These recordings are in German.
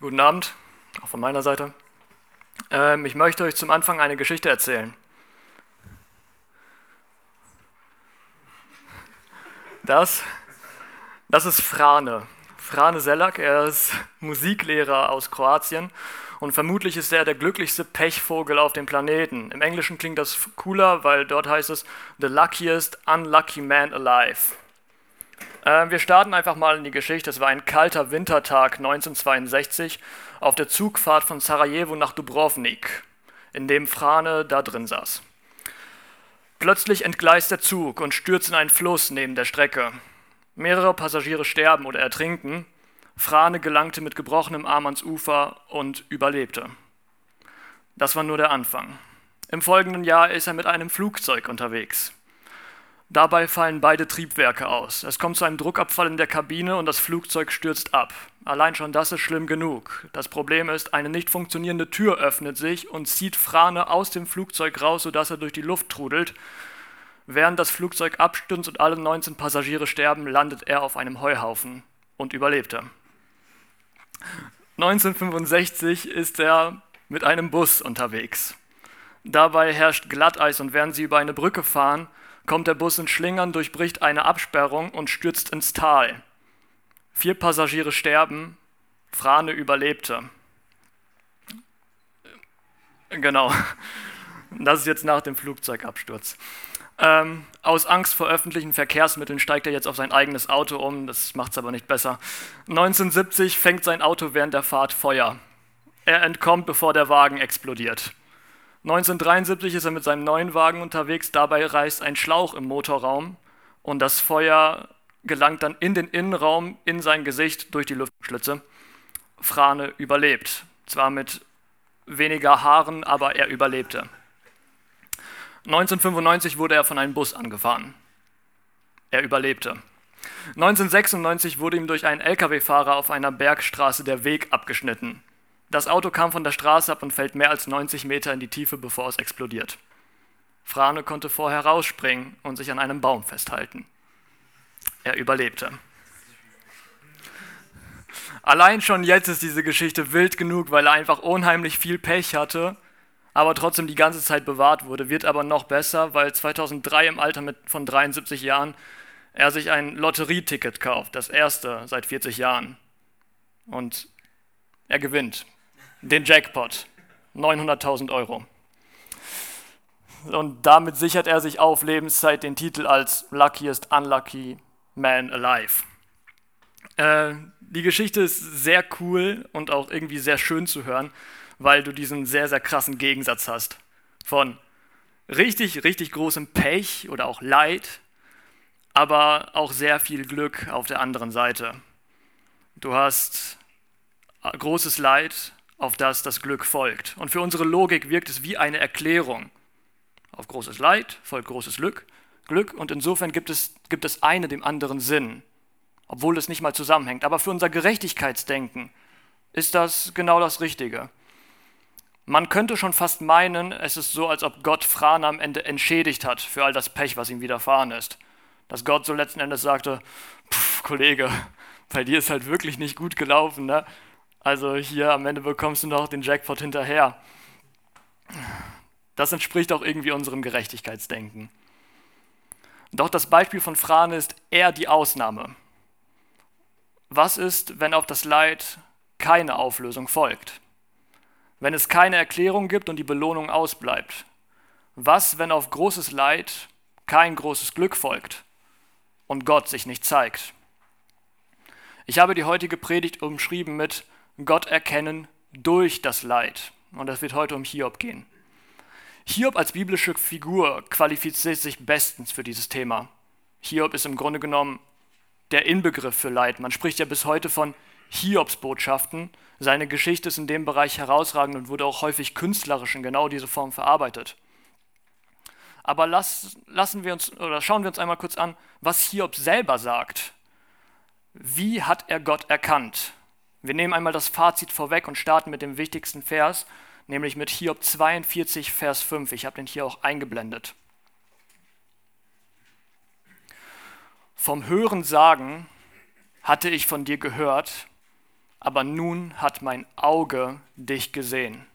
Guten Abend, auch von meiner Seite. Ähm, ich möchte euch zum Anfang eine Geschichte erzählen. Das, das ist Frane. Frane Selak, er ist Musiklehrer aus Kroatien und vermutlich ist er der glücklichste Pechvogel auf dem Planeten. Im Englischen klingt das cooler, weil dort heißt es The luckiest unlucky man alive. Äh, wir starten einfach mal in die Geschichte. Es war ein kalter Wintertag 1962 auf der Zugfahrt von Sarajevo nach Dubrovnik, in dem Frane da drin saß. Plötzlich entgleist der Zug und stürzt in einen Fluss neben der Strecke. Mehrere Passagiere sterben oder ertrinken. Frane gelangte mit gebrochenem Arm ans Ufer und überlebte. Das war nur der Anfang. Im folgenden Jahr ist er mit einem Flugzeug unterwegs. Dabei fallen beide Triebwerke aus. Es kommt zu einem Druckabfall in der Kabine und das Flugzeug stürzt ab. Allein schon das ist schlimm genug. Das Problem ist, eine nicht funktionierende Tür öffnet sich und zieht Frane aus dem Flugzeug raus, sodass er durch die Luft trudelt. Während das Flugzeug abstürzt und alle 19 Passagiere sterben, landet er auf einem Heuhaufen und überlebte. 1965 ist er mit einem Bus unterwegs. Dabei herrscht Glatteis und während sie über eine Brücke fahren, kommt der Bus in Schlingern, durchbricht eine Absperrung und stürzt ins Tal. Vier Passagiere sterben, Frane überlebte. Genau, das ist jetzt nach dem Flugzeugabsturz. Ähm, aus Angst vor öffentlichen Verkehrsmitteln steigt er jetzt auf sein eigenes Auto um, das macht es aber nicht besser. 1970 fängt sein Auto während der Fahrt Feuer. Er entkommt, bevor der Wagen explodiert. 1973 ist er mit seinem neuen Wagen unterwegs, dabei reißt ein Schlauch im Motorraum und das Feuer gelangt dann in den Innenraum, in sein Gesicht durch die Luftschlitze. Frane überlebt. Zwar mit weniger Haaren, aber er überlebte. 1995 wurde er von einem Bus angefahren. Er überlebte. 1996 wurde ihm durch einen Lkw-Fahrer auf einer Bergstraße der Weg abgeschnitten. Das Auto kam von der Straße ab und fällt mehr als 90 Meter in die Tiefe, bevor es explodiert. Frane konnte vorher rausspringen und sich an einem Baum festhalten. Er überlebte. Allein schon jetzt ist diese Geschichte wild genug, weil er einfach unheimlich viel Pech hatte, aber trotzdem die ganze Zeit bewahrt wurde. Wird aber noch besser, weil 2003 im Alter von 73 Jahren er sich ein Lotterieticket kauft, das erste seit 40 Jahren. Und er gewinnt den Jackpot, 900.000 Euro. Und damit sichert er sich auf Lebenszeit den Titel als Luckiest Unlucky Man Alive. Äh, die Geschichte ist sehr cool und auch irgendwie sehr schön zu hören, weil du diesen sehr, sehr krassen Gegensatz hast von richtig, richtig großem Pech oder auch Leid, aber auch sehr viel Glück auf der anderen Seite. Du hast großes Leid, auf das das Glück folgt. Und für unsere Logik wirkt es wie eine Erklärung. Auf großes Leid folgt großes Glück, Glück und insofern gibt es, gibt es eine dem anderen Sinn, obwohl es nicht mal zusammenhängt. Aber für unser Gerechtigkeitsdenken ist das genau das Richtige. Man könnte schon fast meinen, es ist so, als ob Gott Fran am Ende entschädigt hat für all das Pech, was ihm widerfahren ist. Dass Gott so letzten Endes sagte, Kollege, bei dir ist halt wirklich nicht gut gelaufen, ne? Also hier am Ende bekommst du noch den Jackpot hinterher. Das entspricht auch irgendwie unserem Gerechtigkeitsdenken. Doch das Beispiel von Frane ist eher die Ausnahme. Was ist, wenn auf das Leid keine Auflösung folgt? Wenn es keine Erklärung gibt und die Belohnung ausbleibt? Was, wenn auf großes Leid kein großes Glück folgt und Gott sich nicht zeigt? Ich habe die heutige Predigt umschrieben mit Gott erkennen durch das Leid. Und es wird heute um Hiob gehen. Hiob als biblische Figur qualifiziert sich bestens für dieses Thema. Hiob ist im Grunde genommen der Inbegriff für Leid. Man spricht ja bis heute von Hiobs Botschaften. Seine Geschichte ist in dem Bereich herausragend und wurde auch häufig künstlerisch in genau diese Form verarbeitet. Aber lass, lassen wir uns oder schauen wir uns einmal kurz an, was Hiob selber sagt. Wie hat er Gott erkannt? Wir nehmen einmal das Fazit vorweg und starten mit dem wichtigsten Vers, nämlich mit Hiob 42, Vers 5. Ich habe den hier auch eingeblendet. Vom Hören sagen hatte ich von dir gehört, aber nun hat mein Auge dich gesehen.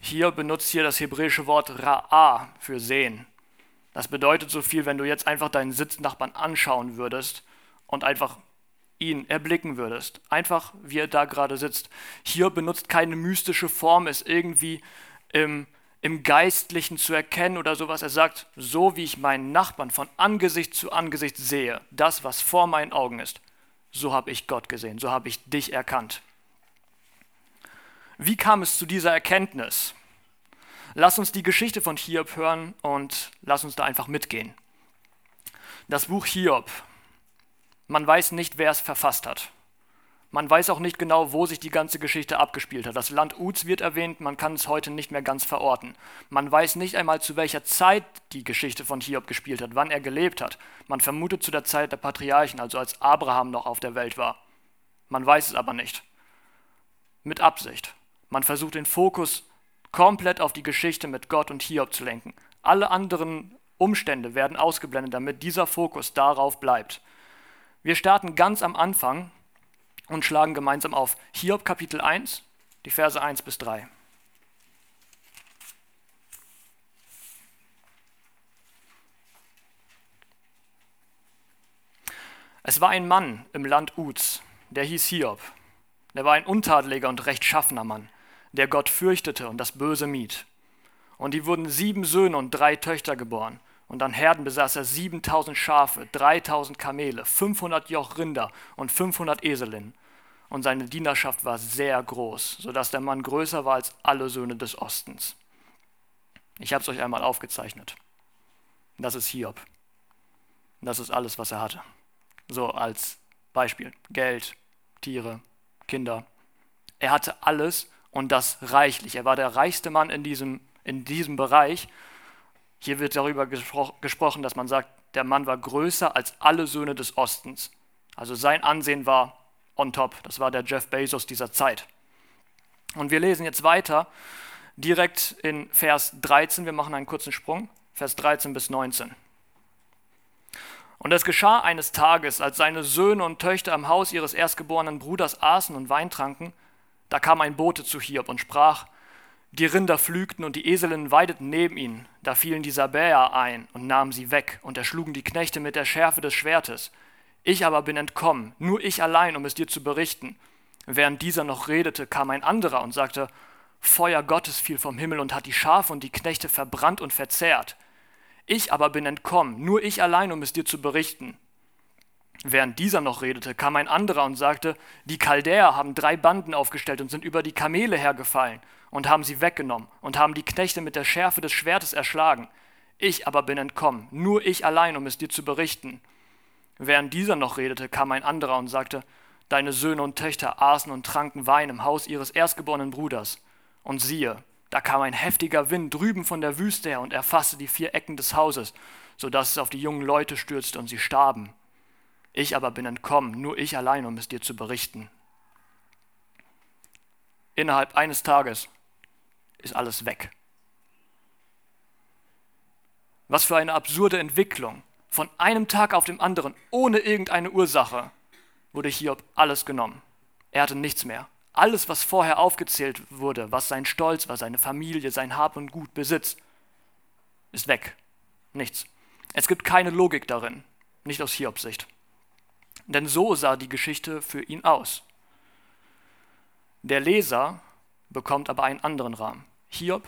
Hier benutzt hier das hebräische Wort Ra'a für sehen. Das bedeutet so viel, wenn du jetzt einfach deinen Sitznachbarn anschauen würdest und einfach ihn erblicken würdest. Einfach, wie er da gerade sitzt. Hier benutzt keine mystische Form, es irgendwie im, im Geistlichen zu erkennen oder sowas. Er sagt, so wie ich meinen Nachbarn von Angesicht zu Angesicht sehe, das, was vor meinen Augen ist, so habe ich Gott gesehen, so habe ich dich erkannt. Wie kam es zu dieser Erkenntnis? Lass uns die Geschichte von Hiob hören und lass uns da einfach mitgehen. Das Buch Hiob, man weiß nicht, wer es verfasst hat. Man weiß auch nicht genau, wo sich die ganze Geschichte abgespielt hat. Das Land Uz wird erwähnt, man kann es heute nicht mehr ganz verorten. Man weiß nicht einmal, zu welcher Zeit die Geschichte von Hiob gespielt hat, wann er gelebt hat. Man vermutet zu der Zeit der Patriarchen, also als Abraham noch auf der Welt war. Man weiß es aber nicht. Mit Absicht. Man versucht den Fokus komplett auf die Geschichte mit Gott und Hiob zu lenken. Alle anderen Umstände werden ausgeblendet, damit dieser Fokus darauf bleibt. Wir starten ganz am Anfang und schlagen gemeinsam auf Hiob Kapitel 1, die Verse 1 bis 3. Es war ein Mann im Land Uz, der hieß Hiob. Der war ein untadeliger und rechtschaffener Mann, der Gott fürchtete und das Böse mied. Und die wurden sieben Söhne und drei Töchter geboren. Und an Herden besaß er 7000 Schafe, 3000 Kamele, 500 Joch Rinder und 500 Eselinnen. Und seine Dienerschaft war sehr groß, sodass der Mann größer war als alle Söhne des Ostens. Ich habe es euch einmal aufgezeichnet. Das ist Hiob. Das ist alles, was er hatte. So als Beispiel. Geld, Tiere, Kinder. Er hatte alles und das reichlich. Er war der reichste Mann in diesem, in diesem Bereich hier wird darüber gespro gesprochen, dass man sagt, der Mann war größer als alle Söhne des Ostens. Also sein Ansehen war on top. Das war der Jeff Bezos dieser Zeit. Und wir lesen jetzt weiter direkt in Vers 13. Wir machen einen kurzen Sprung. Vers 13 bis 19. Und es geschah eines Tages, als seine Söhne und Töchter am Haus ihres erstgeborenen Bruders aßen und Wein tranken, da kam ein Bote zu Hiob und sprach, die Rinder pflügten und die Eselinnen weideten neben ihnen. Da fielen die Sabäer ein und nahmen sie weg und erschlugen die Knechte mit der Schärfe des Schwertes. Ich aber bin entkommen, nur ich allein, um es dir zu berichten. Während dieser noch redete, kam ein anderer und sagte, Feuer Gottes fiel vom Himmel und hat die Schafe und die Knechte verbrannt und verzehrt. Ich aber bin entkommen, nur ich allein, um es dir zu berichten. Während dieser noch redete, kam ein anderer und sagte, die Chaldäer haben drei Banden aufgestellt und sind über die Kamele hergefallen und haben sie weggenommen und haben die Knechte mit der Schärfe des Schwertes erschlagen. Ich aber bin entkommen, nur ich allein, um es dir zu berichten. Während dieser noch redete, kam ein anderer und sagte, Deine Söhne und Töchter aßen und tranken Wein im Haus ihres erstgeborenen Bruders. Und siehe, da kam ein heftiger Wind drüben von der Wüste her und erfasste die vier Ecken des Hauses, so dass es auf die jungen Leute stürzte und sie starben. Ich aber bin entkommen, nur ich allein, um es dir zu berichten. Innerhalb eines Tages ist alles weg. Was für eine absurde Entwicklung. Von einem Tag auf den anderen, ohne irgendeine Ursache, wurde Hiob alles genommen. Er hatte nichts mehr. Alles, was vorher aufgezählt wurde, was sein Stolz war, seine Familie, sein Hab und Gut, Besitz, ist weg. Nichts. Es gibt keine Logik darin, nicht aus Hiobs Sicht. Denn so sah die Geschichte für ihn aus. Der Leser bekommt aber einen anderen Rahmen. Hiob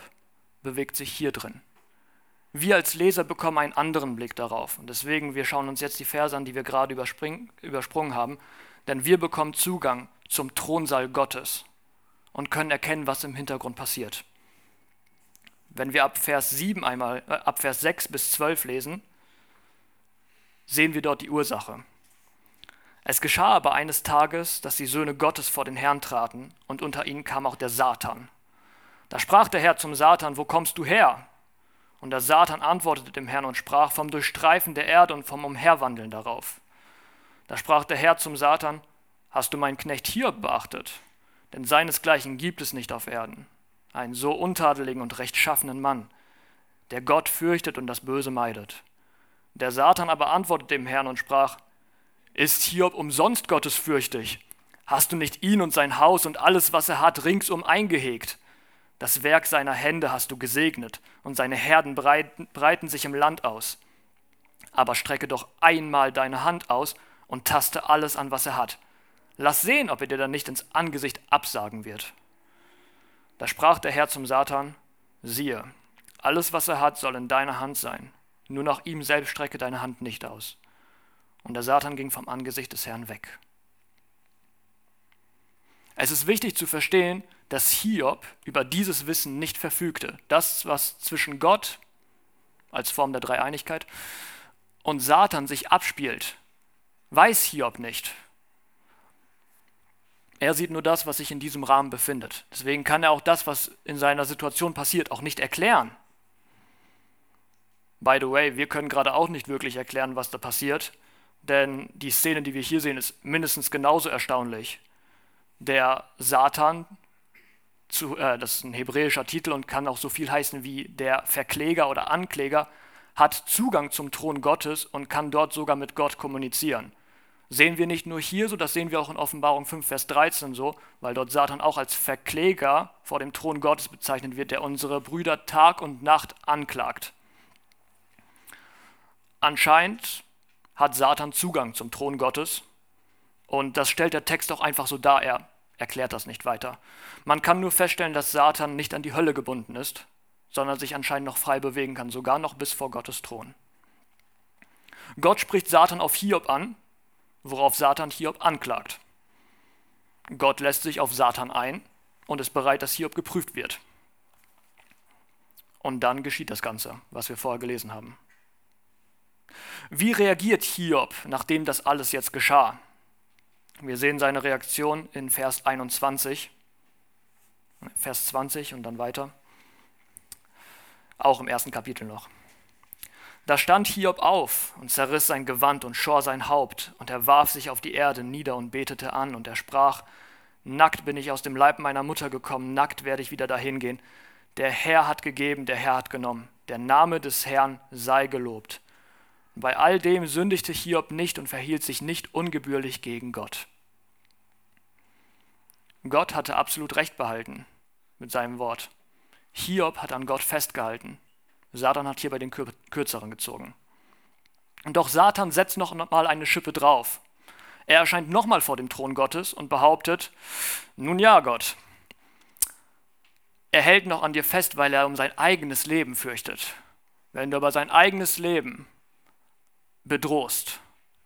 bewegt sich hier drin. Wir als Leser bekommen einen anderen Blick darauf. Und deswegen, wir schauen uns jetzt die Verse an, die wir gerade übersprungen haben. Denn wir bekommen Zugang zum Thronsaal Gottes und können erkennen, was im Hintergrund passiert. Wenn wir ab Vers 7 einmal, äh, ab Vers 6 bis 12 lesen, sehen wir dort die Ursache. Es geschah aber eines Tages, dass die Söhne Gottes vor den Herrn traten, und unter ihnen kam auch der Satan. Da sprach der Herr zum Satan, wo kommst du her? Und der Satan antwortete dem Herrn und sprach vom Durchstreifen der Erde und vom Umherwandeln darauf. Da sprach der Herr zum Satan, hast du meinen Knecht Hiob beachtet? Denn seinesgleichen gibt es nicht auf Erden. Einen so untadeligen und rechtschaffenen Mann, der Gott fürchtet und das Böse meidet. Der Satan aber antwortete dem Herrn und sprach, ist Hiob umsonst gottesfürchtig? Hast du nicht ihn und sein Haus und alles, was er hat, ringsum eingehegt? Das Werk seiner Hände hast du gesegnet, und seine Herden breiten, sich im Land aus. Aber strecke doch einmal deine Hand aus und taste alles an, was er hat. Lass sehen, ob er dir dann nicht ins Angesicht absagen wird. Da sprach der Herr zum Satan, siehe, alles, was er hat, soll in deiner Hand sein. Nur nach ihm selbst strecke deine Hand nicht aus. Und der Satan ging vom Angesicht des Herrn weg. Es ist wichtig zu verstehen, dass Hiob über dieses Wissen nicht verfügte. Das, was zwischen Gott als Form der Dreieinigkeit und Satan sich abspielt, weiß Hiob nicht. Er sieht nur das, was sich in diesem Rahmen befindet. Deswegen kann er auch das, was in seiner Situation passiert, auch nicht erklären. By the way, wir können gerade auch nicht wirklich erklären, was da passiert, denn die Szene, die wir hier sehen, ist mindestens genauso erstaunlich. Der Satan, zu, äh, das ist ein hebräischer Titel und kann auch so viel heißen wie der Verkläger oder Ankläger, hat Zugang zum Thron Gottes und kann dort sogar mit Gott kommunizieren. Sehen wir nicht nur hier so, das sehen wir auch in Offenbarung 5, Vers 13 so, weil dort Satan auch als Verkläger vor dem Thron Gottes bezeichnet wird, der unsere Brüder Tag und Nacht anklagt. Anscheinend hat Satan Zugang zum Thron Gottes und das stellt der Text auch einfach so dar, er erklärt das nicht weiter. Man kann nur feststellen, dass Satan nicht an die Hölle gebunden ist, sondern sich anscheinend noch frei bewegen kann, sogar noch bis vor Gottes Thron. Gott spricht Satan auf Hiob an, worauf Satan Hiob anklagt. Gott lässt sich auf Satan ein und ist bereit, dass Hiob geprüft wird. Und dann geschieht das Ganze, was wir vorher gelesen haben. Wie reagiert Hiob, nachdem das alles jetzt geschah? Wir sehen seine Reaktion in Vers 21, Vers 20 und dann weiter. Auch im ersten Kapitel noch. Da stand Hiob auf und zerriss sein Gewand und schor sein Haupt, und er warf sich auf die Erde nieder und betete an, und er sprach, Nackt bin ich aus dem Leib meiner Mutter gekommen, nackt werde ich wieder dahin gehen. Der Herr hat gegeben, der Herr hat genommen. Der Name des Herrn sei gelobt. Bei all dem sündigte Hiob nicht und verhielt sich nicht ungebührlich gegen Gott. Gott hatte absolut Recht behalten mit seinem Wort. Hiob hat an Gott festgehalten. Satan hat hierbei den kürzeren gezogen. Und doch Satan setzt noch mal eine Schippe drauf. Er erscheint nochmal vor dem Thron Gottes und behauptet, nun ja, Gott, er hält noch an dir fest, weil er um sein eigenes Leben fürchtet. Wenn du aber sein eigenes Leben bedrohst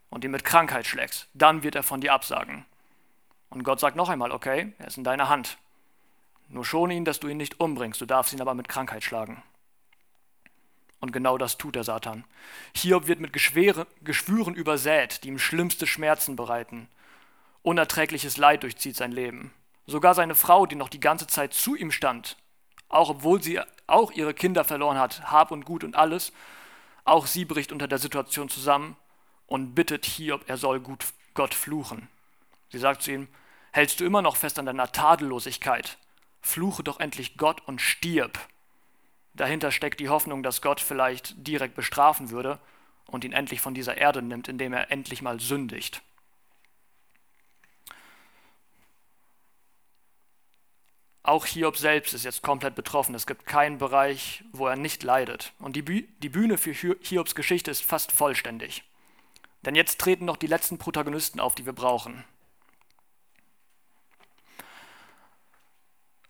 und ihn mit Krankheit schlägst, dann wird er von dir absagen. Und Gott sagt noch einmal, okay, er ist in deiner Hand. Nur schone ihn, dass du ihn nicht umbringst, du darfst ihn aber mit Krankheit schlagen. Und genau das tut der Satan. Hiob wird mit Geschwere, Geschwüren übersät, die ihm schlimmste Schmerzen bereiten. Unerträgliches Leid durchzieht sein Leben. Sogar seine Frau, die noch die ganze Zeit zu ihm stand, auch obwohl sie auch ihre Kinder verloren hat, Hab und Gut und alles, auch sie bricht unter der Situation zusammen und bittet Hiob, er soll gut Gott fluchen. Sie sagt zu ihm, hältst du immer noch fest an deiner Tadellosigkeit? Fluche doch endlich Gott und stirb. Dahinter steckt die Hoffnung, dass Gott vielleicht direkt bestrafen würde und ihn endlich von dieser Erde nimmt, indem er endlich mal sündigt. Auch Hiob selbst ist jetzt komplett betroffen. Es gibt keinen Bereich, wo er nicht leidet. Und die, Bühne für Hiobs Geschichte ist fast vollständig. Denn jetzt treten noch die letzten Protagonisten auf, die wir brauchen.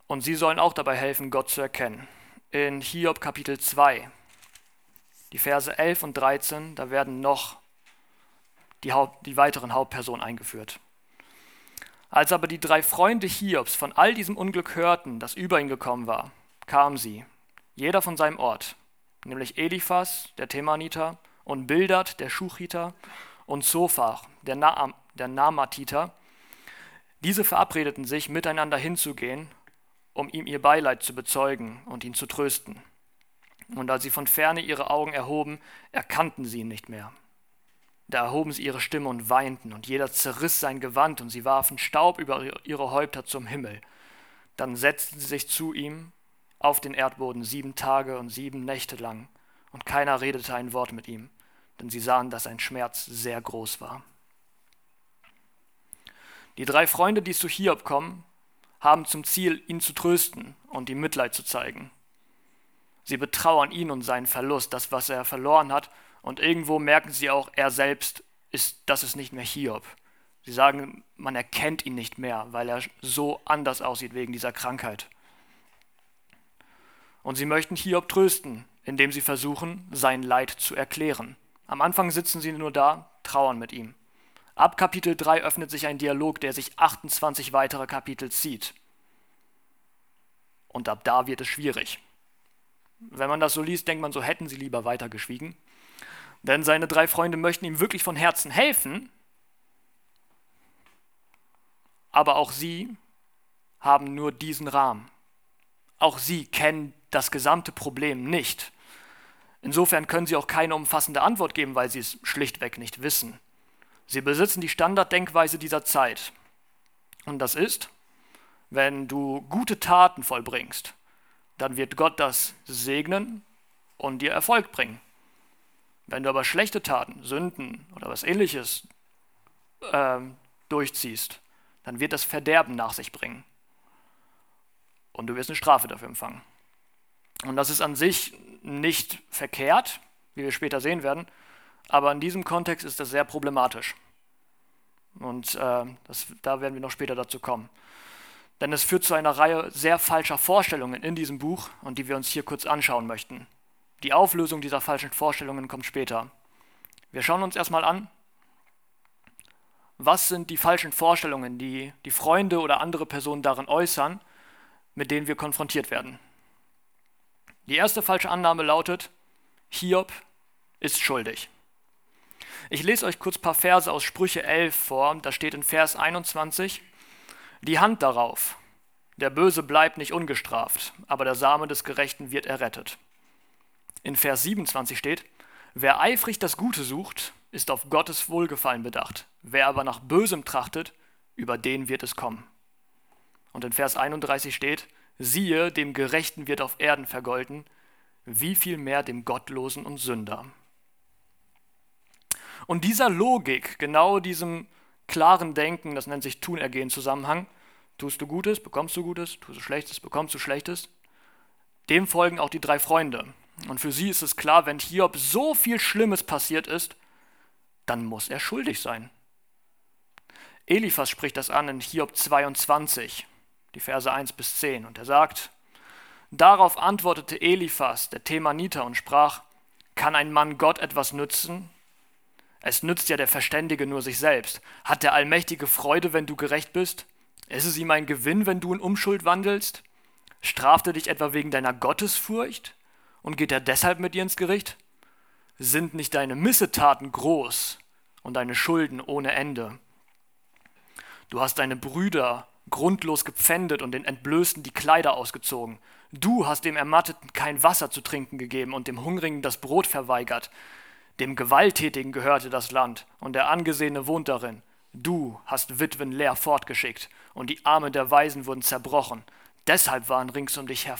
Und sie sollen auch dabei helfen, Gott zu erkennen. In Hiob Kapitel 2, die Verse 11 und 13, da werden noch die, Haupt, die weiteren Hauptpersonen eingeführt. Als aber die drei Freunde Hiobs von all diesem Unglück hörten, das über ihn gekommen war, kamen sie, jeder von seinem Ort, nämlich Eliphas, der Themaniter, und Bildad, der Schuchiter, und Zophar, der, Na der Namatiter. Diese verabredeten sich, miteinander hinzugehen um ihm ihr Beileid zu bezeugen und ihn zu trösten. Und als sie von ferne ihre Augen erhoben, erkannten sie ihn nicht mehr. Da erhoben sie ihre Stimme und weinten, und jeder zerriss sein Gewand, und sie warfen Staub über ihre Häupter zum Himmel. Dann setzten sie sich zu ihm auf den Erdboden sieben Tage und sieben Nächte lang, und keiner redete ein Wort mit ihm, denn sie sahen, dass sein Schmerz sehr groß war. Die drei Freunde, die zu Hiob kommen, haben zum Ziel, ihn zu trösten und ihm Mitleid zu zeigen. Sie betrauern ihn und seinen Verlust, das, was er verloren hat, und irgendwo merken sie auch, er selbst ist, das ist nicht mehr Hiob. Sie sagen, man erkennt ihn nicht mehr, weil er so anders aussieht wegen dieser Krankheit. Und sie möchten Hiob trösten, indem sie versuchen, sein Leid zu erklären. Am Anfang sitzen sie nur da, trauern mit ihm. Ab Kapitel 3 öffnet sich ein Dialog, der sich 28 weitere Kapitel zieht. Und ab da wird es schwierig. Wenn man das so liest, denkt man, so hätten sie lieber weiter geschwiegen. Denn seine drei Freunde möchten ihm wirklich von Herzen helfen, aber auch sie haben nur diesen Rahmen. Auch sie kennen das gesamte Problem nicht. Insofern können sie auch keine umfassende Antwort geben, weil sie es schlichtweg nicht wissen. Sie besitzen die Standarddenkweise dieser Zeit. Und das ist, wenn du gute Taten vollbringst, dann wird Gott das segnen und dir Erfolg bringen. Wenn du aber schlechte Taten, Sünden oder was ähnliches äh, durchziehst, dann wird das Verderben nach sich bringen. Und du wirst eine Strafe dafür empfangen. Und das ist an sich nicht verkehrt, wie wir später sehen werden, aber in diesem Kontext ist das sehr problematisch. Und äh, das, da werden wir noch später dazu kommen. Denn es führt zu einer Reihe sehr falscher Vorstellungen in diesem Buch und die wir uns hier kurz anschauen möchten. Die Auflösung dieser falschen Vorstellungen kommt später. Wir schauen uns erstmal an, was sind die falschen Vorstellungen, die die Freunde oder andere Personen darin äußern, mit denen wir konfrontiert werden. Die erste falsche Annahme lautet, Hiob ist schuldig. Ich lese euch kurz ein paar Verse aus Sprüche 11 vor. Da steht in Vers 21, die Hand darauf, der Böse bleibt nicht ungestraft, aber der Same des Gerechten wird errettet. In Vers 27 steht, wer eifrig das Gute sucht, ist auf Gottes Wohlgefallen bedacht. Wer aber nach Bösem trachtet, über den wird es kommen. Und in Vers 31 steht, siehe, dem Gerechten wird auf Erden vergolten, wie viel mehr dem Gottlosen und Sünder. Und dieser Logik, genau diesem klaren Denken, das nennt sich Tunergehen-Zusammenhang, tust du Gutes, bekommst du Gutes, tust du Schlechtes, bekommst du Schlechtes, dem folgen auch die drei Freunde. Und für sie ist es klar, wenn Hiob so viel Schlimmes passiert ist, dann muss er schuldig sein. Eliphas spricht das an in Hiob 22, die Verse 1 bis 10, und er sagt, Darauf antwortete Eliphas, der Themaniter, und sprach, Kann ein Mann Gott etwas nützen? Es nützt ja der Verständige nur sich selbst. Hat der Allmächtige Freude, wenn du gerecht bist? Ist es ihm ein Gewinn, wenn du in Umschuld wandelst? Straft er dich etwa wegen deiner Gottesfurcht? Und geht er deshalb mit dir ins Gericht? Sind nicht deine Missetaten groß und deine Schulden ohne Ende? Du hast deine Brüder grundlos gepfändet und den Entblößten die Kleider ausgezogen. Du hast dem Ermatteten kein Wasser zu trinken gegeben und dem Hungrigen das Brot verweigert. Dem Gewalttätigen gehörte das Land, und der Angesehene wohnt darin. Du hast Witwen leer fortgeschickt, und die Arme der Weisen wurden zerbrochen. Deshalb waren rings um dich her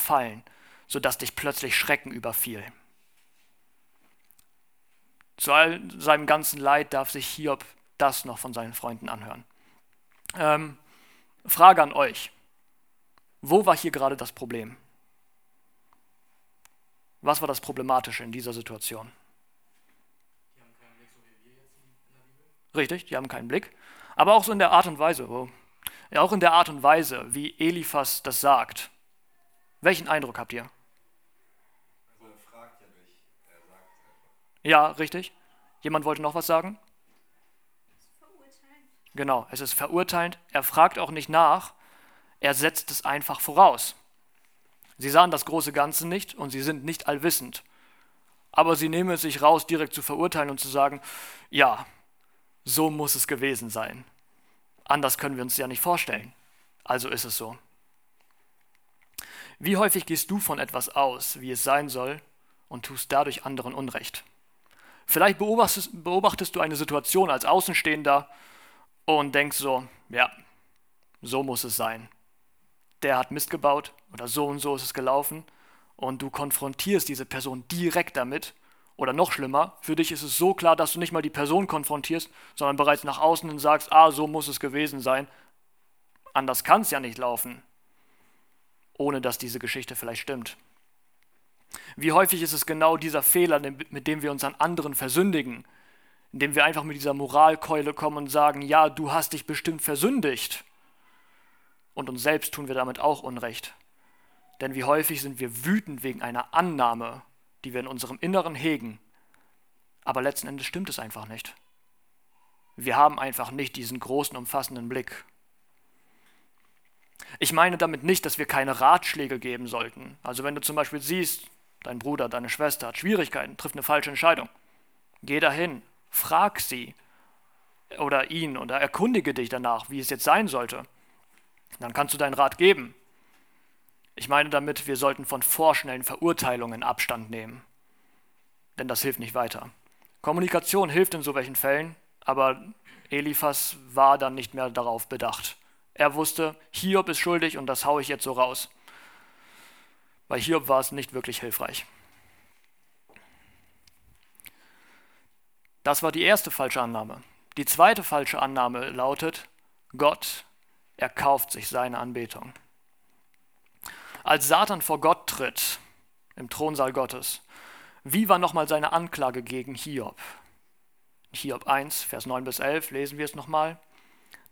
Fallen, so dass dich plötzlich Schrecken überfiel. Zu all seinem ganzen Leid darf sich Hiob das noch von seinen Freunden anhören. Ähm, Frage an euch. Wo war hier gerade das Problem? Was war das Problematische in dieser Situation? Richtig, die haben keinen Blick. Aber auch so in der Art und Weise, oh, ja, auch in der Art und Weise, wie Eliphas das sagt. Welchen Eindruck habt ihr? Also er fragt ja nicht, er sagt einfach. Ja, richtig. Jemand wollte noch was sagen? Genau, es ist verurteilend. Er fragt auch nicht nach, er setzt es einfach voraus. Sie sahen das große Ganze nicht und sie sind nicht allwissend. Aber sie nehmen es sich raus, direkt zu verurteilen und zu sagen, ja, so muss es gewesen sein. Anders können wir uns ja nicht vorstellen. Also ist es so. Wie häufig gehst du von etwas aus, wie es sein soll, und tust dadurch anderen Unrecht? Vielleicht beobachtest, beobachtest du eine Situation als Außenstehender und denkst so, ja, so muss es sein. Der hat Mist gebaut oder so und so ist es gelaufen und du konfrontierst diese Person direkt damit Oder noch schlimmer, für dich ist es so klar, dass du nicht mal die Person konfrontierst, sondern bereits nach außen hin sagst, ah, so muss es gewesen sein. Anders kann es ja nicht laufen, ohne dass diese Geschichte vielleicht stimmt. Wie häufig ist es genau dieser Fehler, mit dem wir uns an anderen versündigen, indem wir einfach mit dieser Moralkeule kommen und sagen, ja, du hast dich bestimmt versündigt. Und uns selbst tun wir damit auch Unrecht. Denn wie häufig sind wir wütend wegen einer Annahme die wir in unserem Inneren hegen. Aber letzten Endes stimmt es einfach nicht. Wir haben einfach nicht diesen großen, umfassenden Blick. Ich meine damit nicht, dass wir keine Ratschläge geben sollten. Also wenn du zum Beispiel siehst, dein Bruder, deine Schwester hat Schwierigkeiten, trifft eine falsche Entscheidung, geh dahin, frag sie oder ihn oder erkundige dich danach, wie es jetzt sein sollte. Dann kannst du deinen Rat geben. Ich meine damit, wir sollten von vorschnellen Verurteilungen Abstand nehmen. Denn das hilft nicht weiter. Kommunikation hilft in so welchen Fällen, aber Eliphas war dann nicht mehr darauf bedacht. Er wusste, Hiob ist schuldig und das haue ich jetzt so raus. Bei Hiob war es nicht wirklich hilfreich. Das war die erste falsche Annahme. Die zweite falsche Annahme lautet, Gott erkauft sich seine Anbetung. Als Satan vor Gott tritt, im Thronsaal Gottes, wie war nochmal seine Anklage gegen Hiob? Hiob 1, Vers 9 bis 11, lesen wir es nochmal.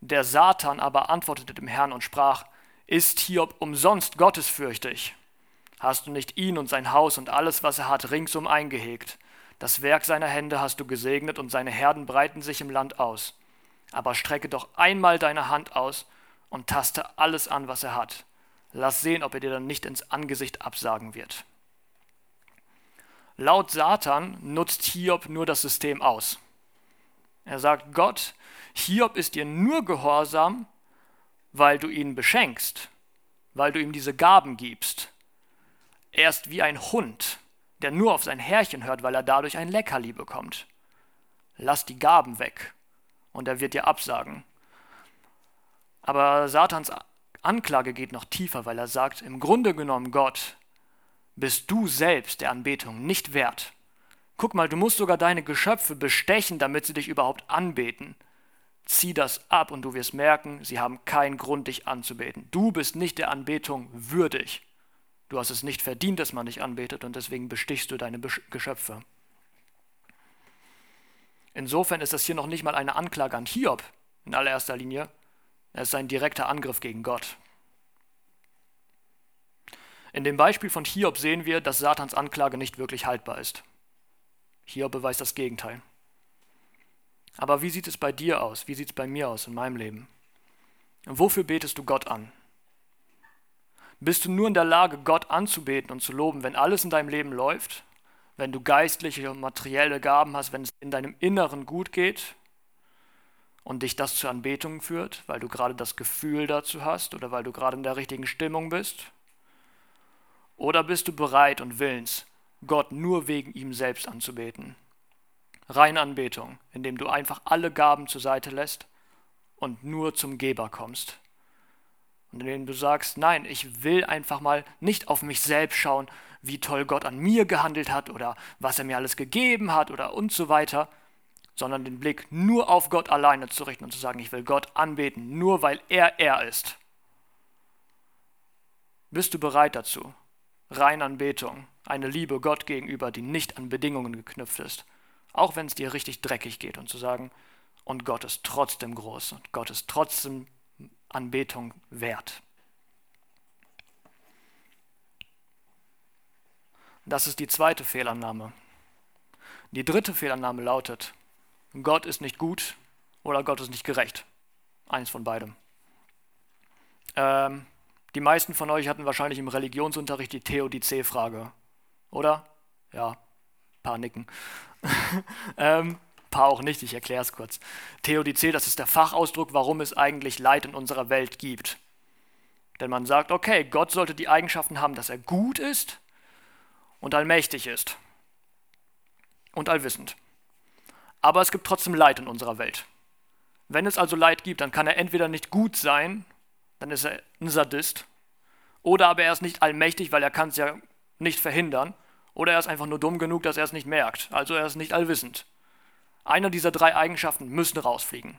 Der Satan aber antwortete dem Herrn und sprach, ist Hiob umsonst gottesfürchtig? Hast du nicht ihn und sein Haus und alles, was er hat, ringsum eingehegt? Das Werk seiner Hände hast du gesegnet und seine Herden breiten sich im Land aus. Aber strecke doch einmal deine Hand aus und taste alles an, was er hat. Lass sehen, ob er dir dann nicht ins Angesicht absagen wird. Laut Satan nutzt Hiob nur das System aus. Er sagt, Gott, Hiob ist dir nur gehorsam, weil du ihn beschenkst, weil du ihm diese Gaben gibst. Er ist wie ein Hund, der nur auf sein Herrchen hört, weil er dadurch ein Leckerli bekommt. Lass die Gaben weg und er wird dir absagen. Aber Satans Anklage geht noch tiefer, weil er sagt, im Grunde genommen Gott, bist du selbst der Anbetung nicht wert. Guck mal, du musst sogar deine Geschöpfe bestechen, damit sie dich überhaupt anbeten. Zieh das ab und du wirst merken, sie haben keinen Grund, dich anzubeten. Du bist nicht der Anbetung würdig. Du hast es nicht verdient, dass man dich anbetet und deswegen bestichst du deine Geschöpfe. Insofern ist das hier noch nicht mal eine Anklage an Hiob in allererster Linie, es ist ein direkter Angriff gegen Gott. In dem Beispiel von Hiob sehen wir, dass Satans Anklage nicht wirklich haltbar ist. Hiob beweist das Gegenteil. Aber wie sieht es bei dir aus? Wie sieht es bei mir aus in meinem Leben? Und wofür betest du Gott an? Bist du nur in der Lage, Gott anzubeten und zu loben, wenn alles in deinem Leben läuft? Wenn du geistliche und materielle Gaben hast, wenn es in deinem Inneren gut geht? und dich das zur Anbetung führt, weil du gerade das Gefühl dazu hast oder weil du gerade in der richtigen Stimmung bist? Oder bist du bereit und willens, Gott nur wegen ihm selbst anzubeten? Reine Anbetung, indem du einfach alle Gaben zur Seite lässt und nur zum Geber kommst. Und indem du sagst, nein, ich will einfach mal nicht auf mich selbst schauen, wie toll Gott an mir gehandelt hat oder was er mir alles gegeben hat oder und so weiter, sondern den Blick nur auf Gott alleine zu richten und zu sagen, ich will Gott anbeten, nur weil er er ist. Bist du bereit dazu? Reine Anbetung, eine Liebe Gott gegenüber, die nicht an Bedingungen geknüpft ist, auch wenn es dir richtig dreckig geht und zu sagen, und Gott ist trotzdem groß und Gott ist trotzdem Anbetung wert. Das ist die zweite Fehlannahme. Die dritte Fehlannahme lautet, Gott ist nicht gut oder Gott ist nicht gerecht. Eins von beidem. Ähm, die meisten von euch hatten wahrscheinlich im Religionsunterricht die Theodizee-Frage, oder? Ja, paar nicken. ähm, paar auch nicht, ich erkläre es kurz. Theodizee, das ist der Fachausdruck, warum es eigentlich Leid in unserer Welt gibt. Denn man sagt, okay, Gott sollte die Eigenschaften haben, dass er gut ist und allmächtig ist und allwissend. Aber es gibt trotzdem Leid in unserer Welt. Wenn es also Leid gibt, dann kann er entweder nicht gut sein, dann ist er ein Sadist, oder aber er ist nicht allmächtig, weil er kann es ja nicht verhindern, Oder er ist einfach nur dumm genug, dass er es nicht merkt. Also er ist nicht allwissend. Einer dieser drei Eigenschaften müssen rausfliegen.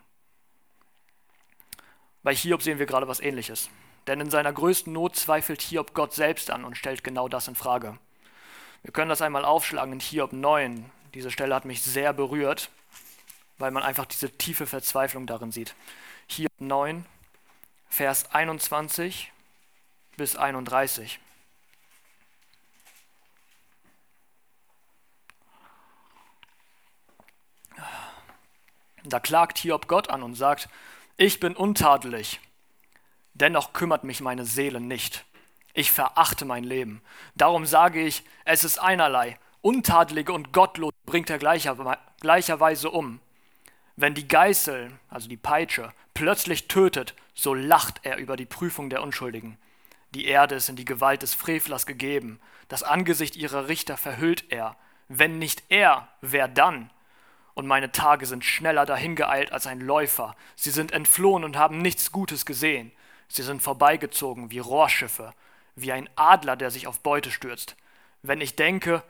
Bei Hiob sehen wir gerade was ähnliches. Denn in seiner größten Not zweifelt Hiob Gott selbst an und stellt genau das in Frage. Wir können das einmal aufschlagen in Hiob 9. Diese Stelle hat mich sehr berührt, weil man einfach diese tiefe Verzweiflung darin sieht. Hiob 9, Vers 21 bis 31. Da klagt Hiob Gott an und sagt, ich bin untadelig, dennoch kümmert mich meine Seele nicht. Ich verachte mein Leben. Darum sage ich, es ist einerlei. Untadelige und Gottlos bringt er gleicher, gleicherweise um. Wenn die Geißel, also die Peitsche, plötzlich tötet, so lacht er über die Prüfung der Unschuldigen. Die Erde ist in die Gewalt des Frevlers gegeben. Das Angesicht ihrer Richter verhüllt er. Wenn nicht er, wer dann? Und meine Tage sind schneller dahingeeilt als ein Läufer. Sie sind entflohen und haben nichts Gutes gesehen. Sie sind vorbeigezogen wie Rohrschiffe, wie ein Adler, der sich auf Beute stürzt. Wenn ich denke,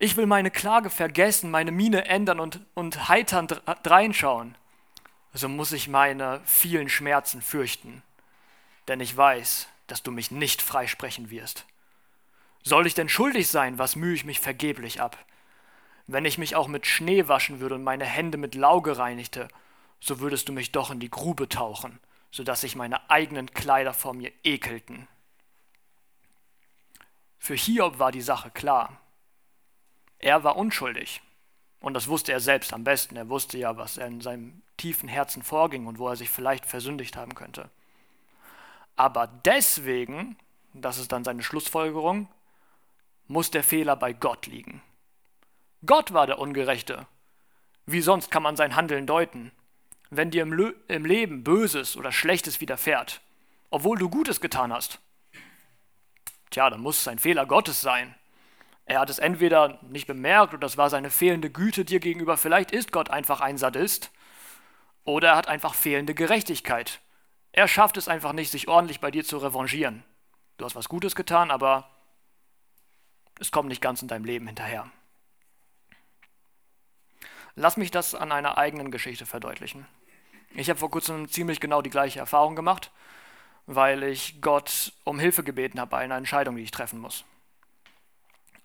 ich will meine Klage vergessen, meine Miene ändern und, und heiternd reinschauen, so muss ich meine vielen Schmerzen fürchten, denn ich weiß, dass du mich nicht freisprechen wirst. Soll ich denn schuldig sein, was mühe ich mich vergeblich ab? Wenn ich mich auch mit Schnee waschen würde und meine Hände mit Lauge reinigte, so würdest du mich doch in die Grube tauchen, so dass sich meine eigenen Kleider vor mir ekelten. Für Hiob war die Sache klar. Er war unschuldig. Und das wusste er selbst am besten. Er wusste ja, was in seinem tiefen Herzen vorging und wo er sich vielleicht versündigt haben könnte. Aber deswegen, das ist dann seine Schlussfolgerung, muss der Fehler bei Gott liegen. Gott war der Ungerechte. Wie sonst kann man sein Handeln deuten? Wenn dir im, Le im Leben Böses oder Schlechtes widerfährt, obwohl du Gutes getan hast, tja, dann muss es ein Fehler Gottes sein. Er hat es entweder nicht bemerkt oder das war seine fehlende Güte dir gegenüber. Vielleicht ist Gott einfach ein Sadist. Oder er hat einfach fehlende Gerechtigkeit. Er schafft es einfach nicht, sich ordentlich bei dir zu revanchieren. Du hast was Gutes getan, aber es kommt nicht ganz in deinem Leben hinterher. Lass mich das an einer eigenen Geschichte verdeutlichen. Ich habe vor kurzem ziemlich genau die gleiche Erfahrung gemacht, weil ich Gott um Hilfe gebeten habe bei einer Entscheidung, die ich treffen muss.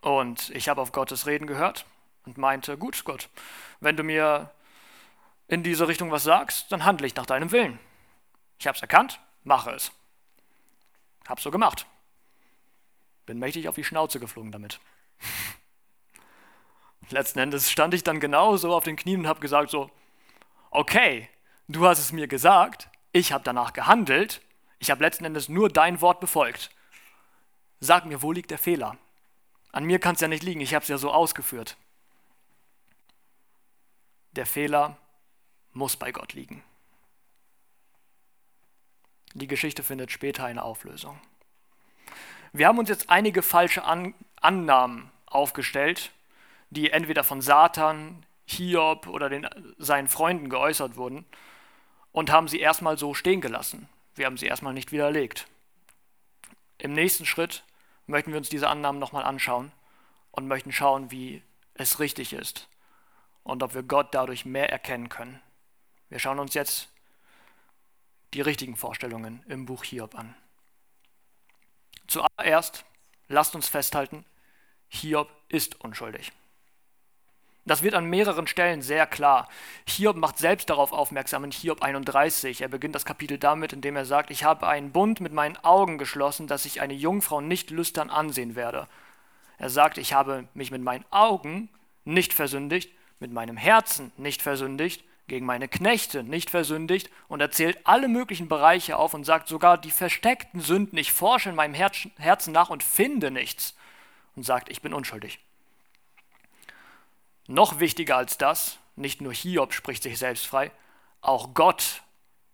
Und ich habe auf Gottes Reden gehört und meinte, gut Gott, wenn du mir in diese Richtung was sagst, dann handle ich nach deinem Willen. Ich habe es erkannt, mache es. Hab's so gemacht. Bin mächtig auf die Schnauze geflogen damit. Letzten Endes stand ich dann genau so auf den Knien und habe gesagt so, okay, du hast es mir gesagt, ich habe danach gehandelt, ich habe letzten Endes nur dein Wort befolgt. Sag mir, wo liegt der Fehler? An mir kann es ja nicht liegen, ich habe es ja so ausgeführt. Der Fehler muss bei Gott liegen. Die Geschichte findet später eine Auflösung. Wir haben uns jetzt einige falsche An Annahmen aufgestellt, die entweder von Satan, Hiob oder den, seinen Freunden geäußert wurden und haben sie erstmal so stehen gelassen. Wir haben sie erstmal nicht widerlegt. Im nächsten Schritt möchten wir uns diese Annahmen nochmal anschauen und möchten schauen, wie es richtig ist und ob wir Gott dadurch mehr erkennen können. Wir schauen uns jetzt die richtigen Vorstellungen im Buch Hiob an. Zuallererst lasst uns festhalten, Hiob ist unschuldig. Das wird an mehreren Stellen sehr klar. Hiob macht selbst darauf aufmerksam in Hiob 31. Er beginnt das Kapitel damit, indem er sagt, ich habe einen Bund mit meinen Augen geschlossen, dass ich eine Jungfrau nicht lüstern ansehen werde. Er sagt, ich habe mich mit meinen Augen nicht versündigt, mit meinem Herzen nicht versündigt, gegen meine Knechte nicht versündigt und er zählt alle möglichen Bereiche auf und sagt sogar die versteckten Sünden, ich forsche in meinem Herzen nach und finde nichts und sagt, ich bin unschuldig. Noch wichtiger als das, nicht nur Hiob spricht sich selbst frei, auch Gott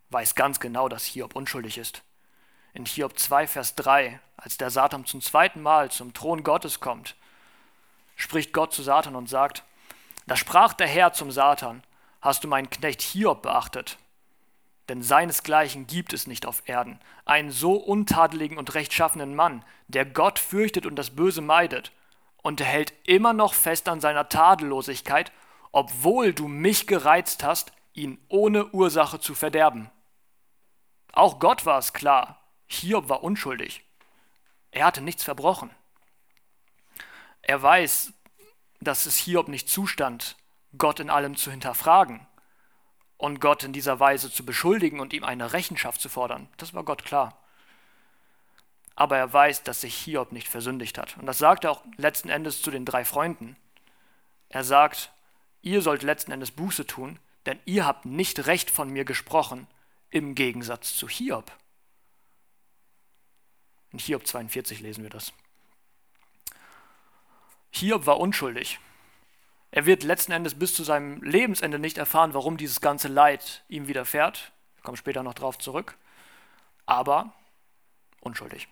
weiß ganz genau, dass Hiob unschuldig ist. In Hiob 2, Vers 3, als der Satan zum zweiten Mal zum Thron Gottes kommt, spricht Gott zu Satan und sagt, da sprach der Herr zum Satan, hast du meinen Knecht Hiob beachtet? Denn seinesgleichen gibt es nicht auf Erden, einen so untadeligen und rechtschaffenen Mann, der Gott fürchtet und das Böse meidet und er hält immer noch fest an seiner Tadellosigkeit, obwohl du mich gereizt hast, ihn ohne Ursache zu verderben. Auch Gott war es klar, Hiob war unschuldig. Er hatte nichts verbrochen. Er weiß, dass es Hiob nicht zustand, Gott in allem zu hinterfragen und Gott in dieser Weise zu beschuldigen und ihm eine Rechenschaft zu fordern. Das war Gott klar. Aber er weiß, dass sich Hiob nicht versündigt hat. Und das sagt er auch letzten Endes zu den drei Freunden. Er sagt, ihr sollt letzten Endes Buße tun, denn ihr habt nicht recht von mir gesprochen, im Gegensatz zu Hiob. In Hiob 42 lesen wir das. Hiob war unschuldig. Er wird letzten Endes bis zu seinem Lebensende nicht erfahren, warum dieses ganze Leid ihm widerfährt. Ich komme später noch darauf zurück. Aber unschuldig.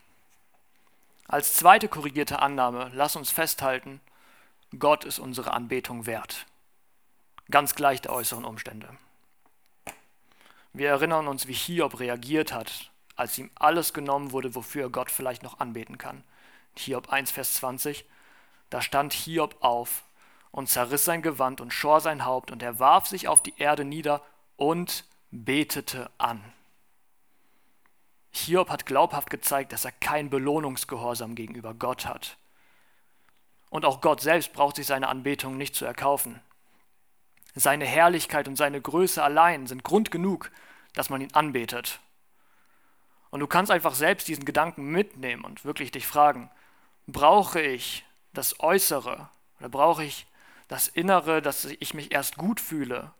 Als zweite korrigierte Annahme, lass uns festhalten, Gott ist unsere Anbetung wert. Ganz gleich der äußeren Umstände. Wir erinnern uns, wie Hiob reagiert hat, als ihm alles genommen wurde, wofür er Gott vielleicht noch anbeten kann. Hiob 1, Vers 20. Da stand Hiob auf und zerriss sein Gewand und schor sein Haupt, und er warf sich auf die Erde nieder und betete an. Hiob hat glaubhaft gezeigt, dass er kein Belohnungsgehorsam gegenüber Gott hat. Und auch Gott selbst braucht sich seine Anbetung nicht zu erkaufen. Seine Herrlichkeit und seine Größe allein sind Grund genug, dass man ihn anbetet. Und du kannst einfach selbst diesen Gedanken mitnehmen und wirklich dich fragen, brauche ich das Äußere oder brauche ich das Innere, dass ich mich erst gut fühle,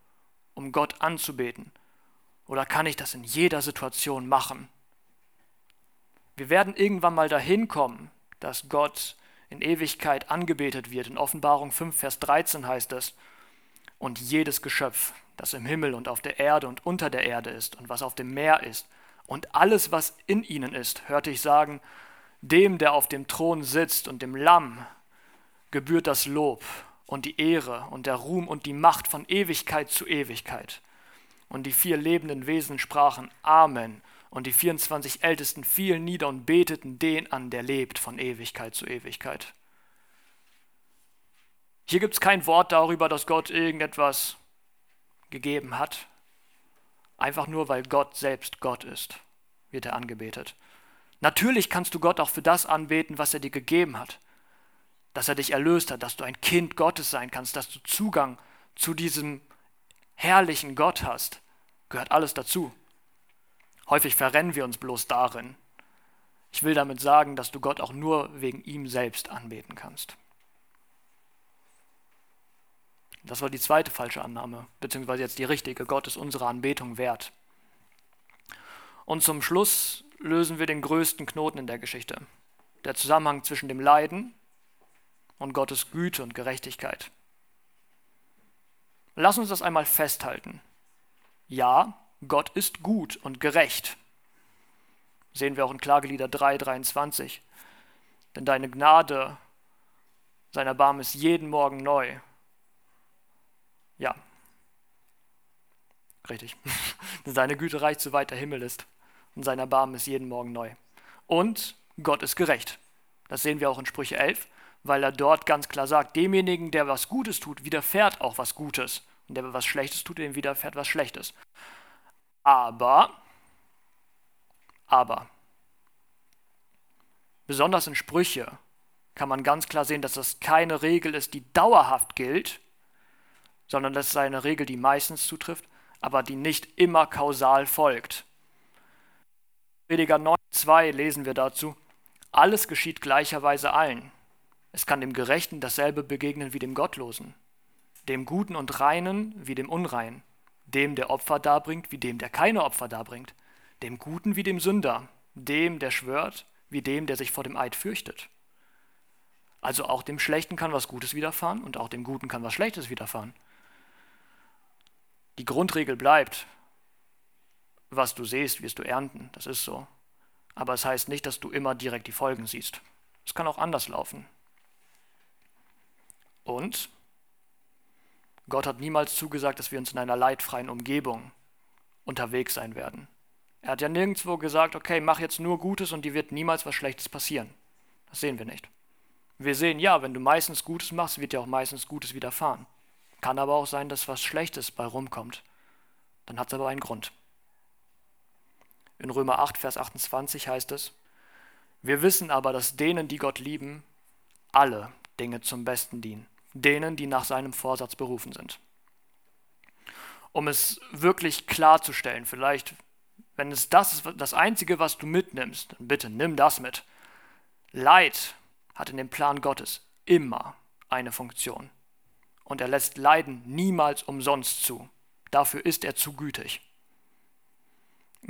um Gott anzubeten? Oder kann ich das in jeder Situation machen? Wir werden irgendwann mal dahin kommen, dass Gott in Ewigkeit angebetet wird. In Offenbarung 5, Vers 13 heißt es, und jedes Geschöpf, das im Himmel und auf der Erde und unter der Erde ist und was auf dem Meer ist und alles, was in ihnen ist, hörte ich sagen, dem, der auf dem Thron sitzt und dem Lamm gebührt das Lob und die Ehre und der Ruhm und die Macht von Ewigkeit zu Ewigkeit. Und die vier lebenden Wesen sprachen Amen, und die 24 Ältesten fielen nieder und beteten den an, der lebt von Ewigkeit zu Ewigkeit. Hier gibt es kein Wort darüber, dass Gott irgendetwas gegeben hat. Einfach nur, weil Gott selbst Gott ist, wird er angebetet. Natürlich kannst du Gott auch für das anbeten, was er dir gegeben hat dass er dich erlöst hat, dass du ein Kind Gottes sein kannst, dass du Zugang zu diesem herrlichen Gott hast, gehört alles dazu. Häufig verrennen wir uns bloß darin. Ich will damit sagen, dass du Gott auch nur wegen ihm selbst anbeten kannst. Das war die zweite falsche Annahme, beziehungsweise jetzt die richtige. Gott ist unsere Anbetung wert. Und zum Schluss lösen wir den größten Knoten in der Geschichte. Der Zusammenhang zwischen dem Leiden und Gottes Güte und Gerechtigkeit. Lass uns das einmal festhalten. Ja, Gott ist gut und gerecht. Sehen wir auch in Klagelieder 3, 23. Denn deine Gnade, sein Erbarmen ist jeden Morgen neu. Ja, richtig. Seine Güte reicht so weit der Himmel ist und sein Erbarmen ist jeden Morgen neu. Und Gott ist gerecht. Das sehen wir auch in Sprüche 11 weil er dort ganz klar sagt, demjenigen, der was Gutes tut, widerfährt auch was Gutes. Und der was Schlechtes tut, dem widerfährt was Schlechtes. Aber, aber, besonders in Sprüche kann man ganz klar sehen, dass das keine Regel ist, die dauerhaft gilt, sondern das ist eine Regel, die meistens zutrifft, aber die nicht immer kausal folgt. Prediger 9.2 lesen wir dazu, alles geschieht gleicherweise allen. Es kann dem Gerechten dasselbe begegnen wie dem Gottlosen, dem Guten und Reinen wie dem Unreinen, dem, der Opfer darbringt, wie dem, der keine Opfer darbringt, dem Guten wie dem Sünder, dem, der schwört, wie dem, der sich vor dem Eid fürchtet. Also auch dem Schlechten kann was Gutes widerfahren und auch dem Guten kann was Schlechtes widerfahren. Die Grundregel bleibt, was du siehst, wirst du ernten, das ist so. Aber es heißt nicht, dass du immer direkt die Folgen siehst. Es kann auch anders laufen. Und Gott hat niemals zugesagt, dass wir uns in einer leidfreien Umgebung unterwegs sein werden. Er hat ja nirgendwo gesagt, okay, mach jetzt nur Gutes und dir wird niemals was Schlechtes passieren. Das sehen wir nicht. Wir sehen, ja, wenn du meistens Gutes machst, wird dir auch meistens Gutes widerfahren. Kann aber auch sein, dass was Schlechtes bei rumkommt. Dann hat es aber einen Grund. In Römer 8, Vers 28 heißt es, wir wissen aber, dass denen, die Gott lieben, alle Dinge zum Besten dienen, denen, die nach seinem Vorsatz berufen sind. Um es wirklich klarzustellen, vielleicht, wenn es das ist das Einzige, was du mitnimmst, dann bitte nimm das mit. Leid hat in dem Plan Gottes immer eine Funktion. Und er lässt Leiden niemals umsonst zu. Dafür ist er zu gütig.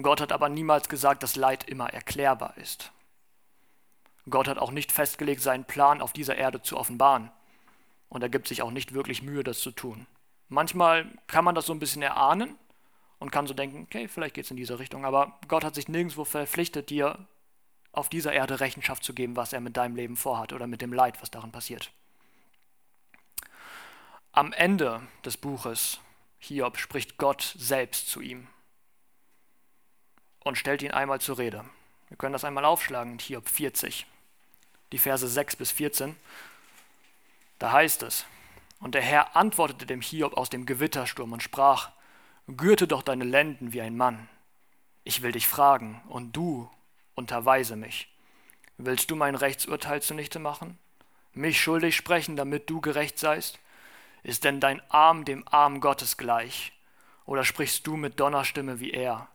Gott hat aber niemals gesagt, dass Leid immer erklärbar ist. Gott hat auch nicht festgelegt, seinen Plan auf dieser Erde zu offenbaren. Und er gibt sich auch nicht wirklich Mühe, das zu tun. Manchmal kann man das so ein bisschen erahnen und kann so denken, okay, vielleicht geht es in diese Richtung, aber Gott hat sich nirgendwo verpflichtet, dir auf dieser Erde Rechenschaft zu geben, was er mit deinem Leben vorhat oder mit dem Leid, was darin passiert. Am Ende des Buches Hiob spricht Gott selbst zu ihm und stellt ihn einmal zur Rede. Wir können das einmal aufschlagen in Hiob 40, die Verse 6 bis 14. Da heißt es, und der Herr antwortete dem Hiob aus dem Gewittersturm und sprach, Gürte doch deine Lenden wie ein Mann. Ich will dich fragen, und du unterweise mich. Willst du mein Rechtsurteil zunichte machen? Mich schuldig sprechen, damit du gerecht seist? Ist denn dein Arm dem Arm Gottes gleich? Oder sprichst du mit Donnerstimme wie er?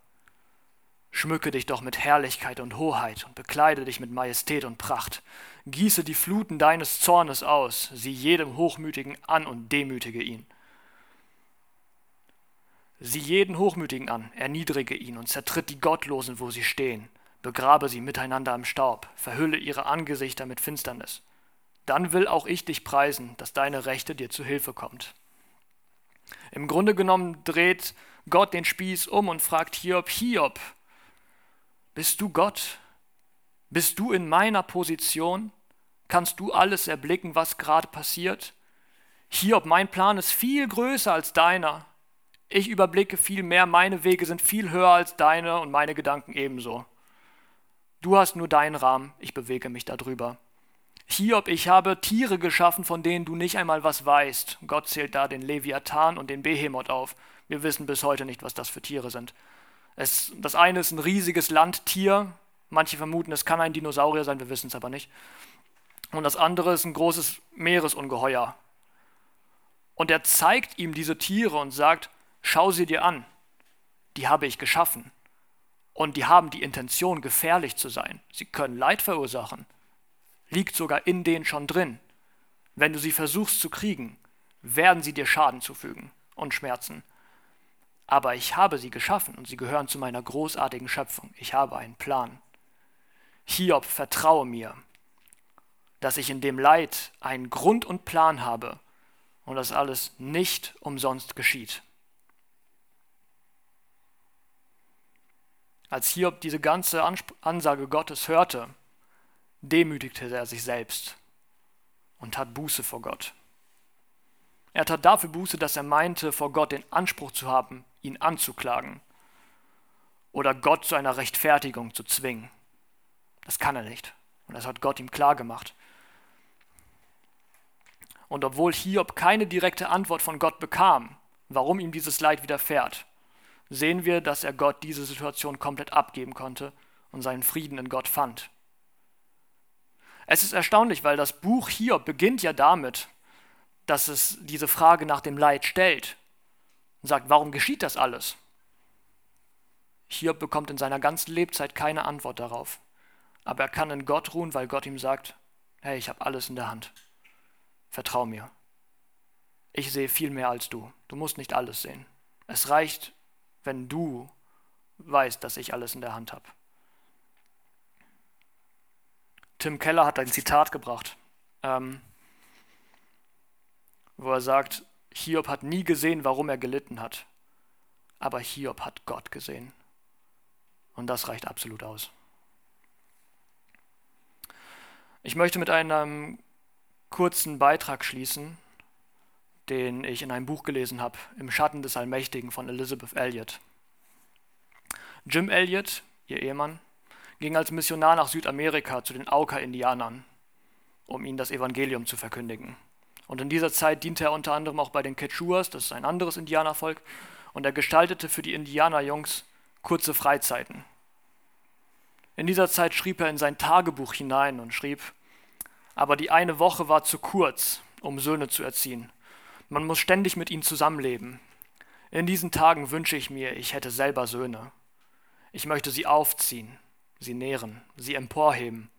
Schmücke dich doch mit Herrlichkeit und Hoheit und bekleide dich mit Majestät und Pracht. Gieße die Fluten deines Zornes aus, sieh jedem Hochmütigen an und demütige ihn. Sieh jeden Hochmütigen an, erniedrige ihn und zertritt die Gottlosen, wo sie stehen. Begrabe sie miteinander im Staub, verhülle ihre Angesichter mit Finsternis dann will auch ich dich preisen, dass deine Rechte dir zu Hilfe kommt. Im Grunde genommen dreht Gott den Spieß um und fragt Hiob, Hiob, bist du Gott? Bist du in meiner Position? Kannst du alles erblicken, was gerade passiert? Hiob, mein Plan ist viel größer als deiner. Ich überblicke viel mehr, meine Wege sind viel höher als deine und meine Gedanken ebenso. Du hast nur deinen Rahmen, ich bewege mich darüber. Hiob, ich habe Tiere geschaffen, von denen du nicht einmal was weißt. Gott zählt da den Leviathan und den Behemoth auf. Wir wissen bis heute nicht, was das für Tiere sind. Es, das eine ist ein riesiges Landtier. Manche vermuten, es kann ein Dinosaurier sein, wir wissen es aber nicht. Und das andere ist ein großes Meeresungeheuer. Und er zeigt ihm diese Tiere und sagt, schau sie dir an. Die habe ich geschaffen. Und die haben die Intention, gefährlich zu sein. Sie können Leid verursachen liegt sogar in denen schon drin. Wenn du sie versuchst zu kriegen, werden sie dir Schaden zufügen und Schmerzen. Aber ich habe sie geschaffen und sie gehören zu meiner großartigen Schöpfung. Ich habe einen Plan. Hiob, vertraue mir, dass ich in dem Leid einen Grund und Plan habe und dass alles nicht umsonst geschieht. Als Hiob diese ganze Ansage Gottes hörte, demütigte er sich selbst und tat Buße vor Gott. Er tat dafür Buße, dass er meinte, vor Gott den Anspruch zu haben, ihn anzuklagen oder Gott zu einer Rechtfertigung zu zwingen. Das kann er nicht. Und das hat Gott ihm klar gemacht. Und obwohl Hiob keine direkte Antwort von Gott bekam, warum ihm dieses Leid widerfährt, sehen wir, dass er Gott diese Situation komplett abgeben konnte und seinen Frieden in Gott fand. Es ist erstaunlich, weil das Buch Hiob beginnt ja damit, dass es diese Frage nach dem Leid stellt und sagt, warum geschieht das alles? Hiob bekommt in seiner ganzen Lebzeit keine Antwort darauf. Aber er kann in Gott ruhen, weil Gott ihm sagt, hey, ich habe alles in der Hand. Vertrau mir. Ich sehe viel mehr als du. Du musst nicht alles sehen. Es reicht, wenn du weißt, dass ich alles in der Hand habe. Tim Keller hat ein Zitat gebracht, ähm, wo er sagt, Hiob hat nie gesehen, warum er gelitten hat, aber Hiob hat Gott gesehen. Und das reicht absolut aus. Ich möchte mit einem kurzen Beitrag schließen, den ich in einem Buch gelesen habe, Im Schatten des Allmächtigen von Elizabeth Elliot. Jim Elliot, ihr Ehemann, ging als Missionar nach Südamerika zu den Auka-Indianern um ihnen das Evangelium zu verkündigen. Und in dieser Zeit diente er unter anderem auch bei den Quechuas, das ist ein anderes Indianervolk, und er gestaltete für die Indianerjungs kurze Freizeiten. In dieser Zeit schrieb er in sein Tagebuch hinein und schrieb, aber die eine Woche war zu kurz, um Söhne zu erziehen. Man muss ständig mit ihnen zusammenleben. In diesen Tagen wünsche ich mir, ich hätte selber Söhne. Ich möchte sie aufziehen, sie nähren, sie emporheben.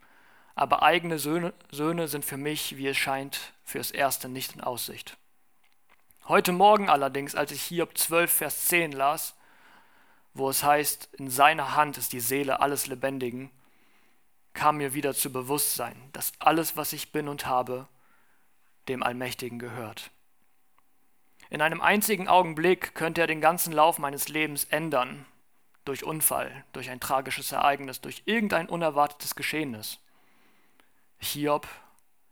Aber eigene Söhne, Söhne sind für mich, wie es scheint, fürs Erste nicht in Aussicht. Heute Morgen allerdings, als ich Hiob 12, Vers 10 las, wo es heißt, in seiner Hand ist die Seele alles Lebendigen, kam mir wieder zu Bewusstsein, dass alles, was ich bin und habe, dem Allmächtigen gehört. In einem einzigen Augenblick könnte er den ganzen Lauf meines Lebens ändern, durch Unfall, durch ein tragisches Ereignis, durch irgendein unerwartetes Geschehnis. Hiob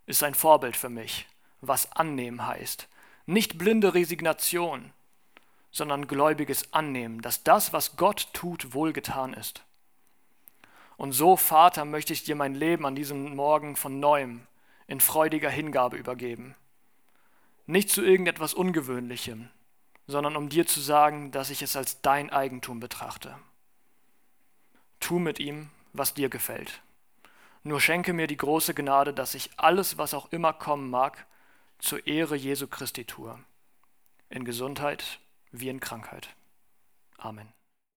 ist ein Vorbild für mich, was annehmen heißt. Nicht blinde Resignation, sondern gläubiges Annehmen, dass das, was Gott tut, wohlgetan ist. Und so, Vater, möchte ich dir mein Leben an diesem Morgen von neuem in freudiger Hingabe übergeben. Nicht zu irgendetwas Ungewöhnlichem, sondern um dir zu sagen, dass ich es als dein Eigentum betrachte. Tu mit ihm, was dir gefällt. Nur schenke mir die große Gnade, dass ich alles, was auch immer kommen mag, zur Ehre Jesu Christi tue. In Gesundheit wie in Krankheit. Amen.